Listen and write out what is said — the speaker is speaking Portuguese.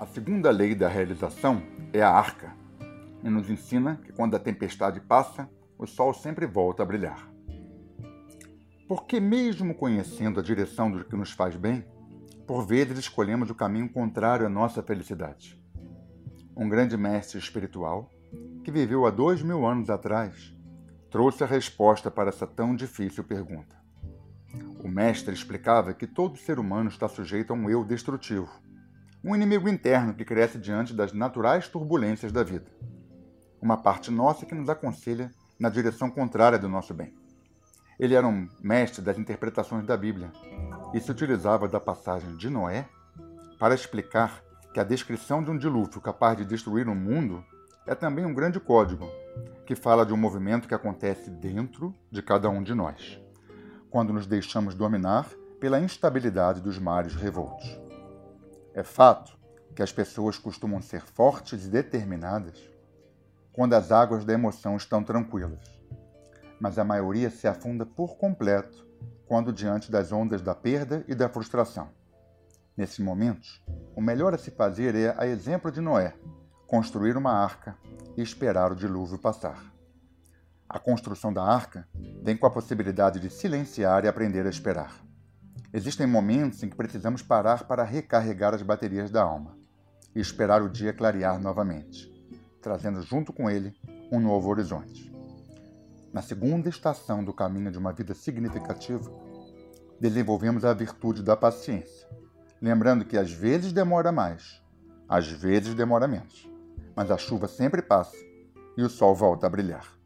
A segunda lei da realização é a arca, e nos ensina que quando a tempestade passa, o sol sempre volta a brilhar. Porque, mesmo conhecendo a direção do que nos faz bem, por vezes escolhemos o caminho contrário à nossa felicidade. Um grande mestre espiritual, que viveu há dois mil anos atrás, trouxe a resposta para essa tão difícil pergunta. O mestre explicava que todo ser humano está sujeito a um eu destrutivo um inimigo interno que cresce diante das naturais turbulências da vida. Uma parte nossa que nos aconselha na direção contrária do nosso bem. Ele era um mestre das interpretações da Bíblia e se utilizava da passagem de Noé para explicar que a descrição de um dilúvio capaz de destruir o um mundo é também um grande código que fala de um movimento que acontece dentro de cada um de nós, quando nos deixamos dominar pela instabilidade dos mares revoltos. É fato que as pessoas costumam ser fortes e determinadas quando as águas da emoção estão tranquilas, mas a maioria se afunda por completo quando diante das ondas da perda e da frustração. Nesses momentos, o melhor a se fazer é, a exemplo de Noé, construir uma arca e esperar o dilúvio passar. A construção da arca vem com a possibilidade de silenciar e aprender a esperar. Existem momentos em que precisamos parar para recarregar as baterias da alma e esperar o dia clarear novamente, trazendo junto com ele um novo horizonte. Na segunda estação do caminho de uma vida significativa, desenvolvemos a virtude da paciência, lembrando que às vezes demora mais, às vezes demora menos, mas a chuva sempre passa e o sol volta a brilhar.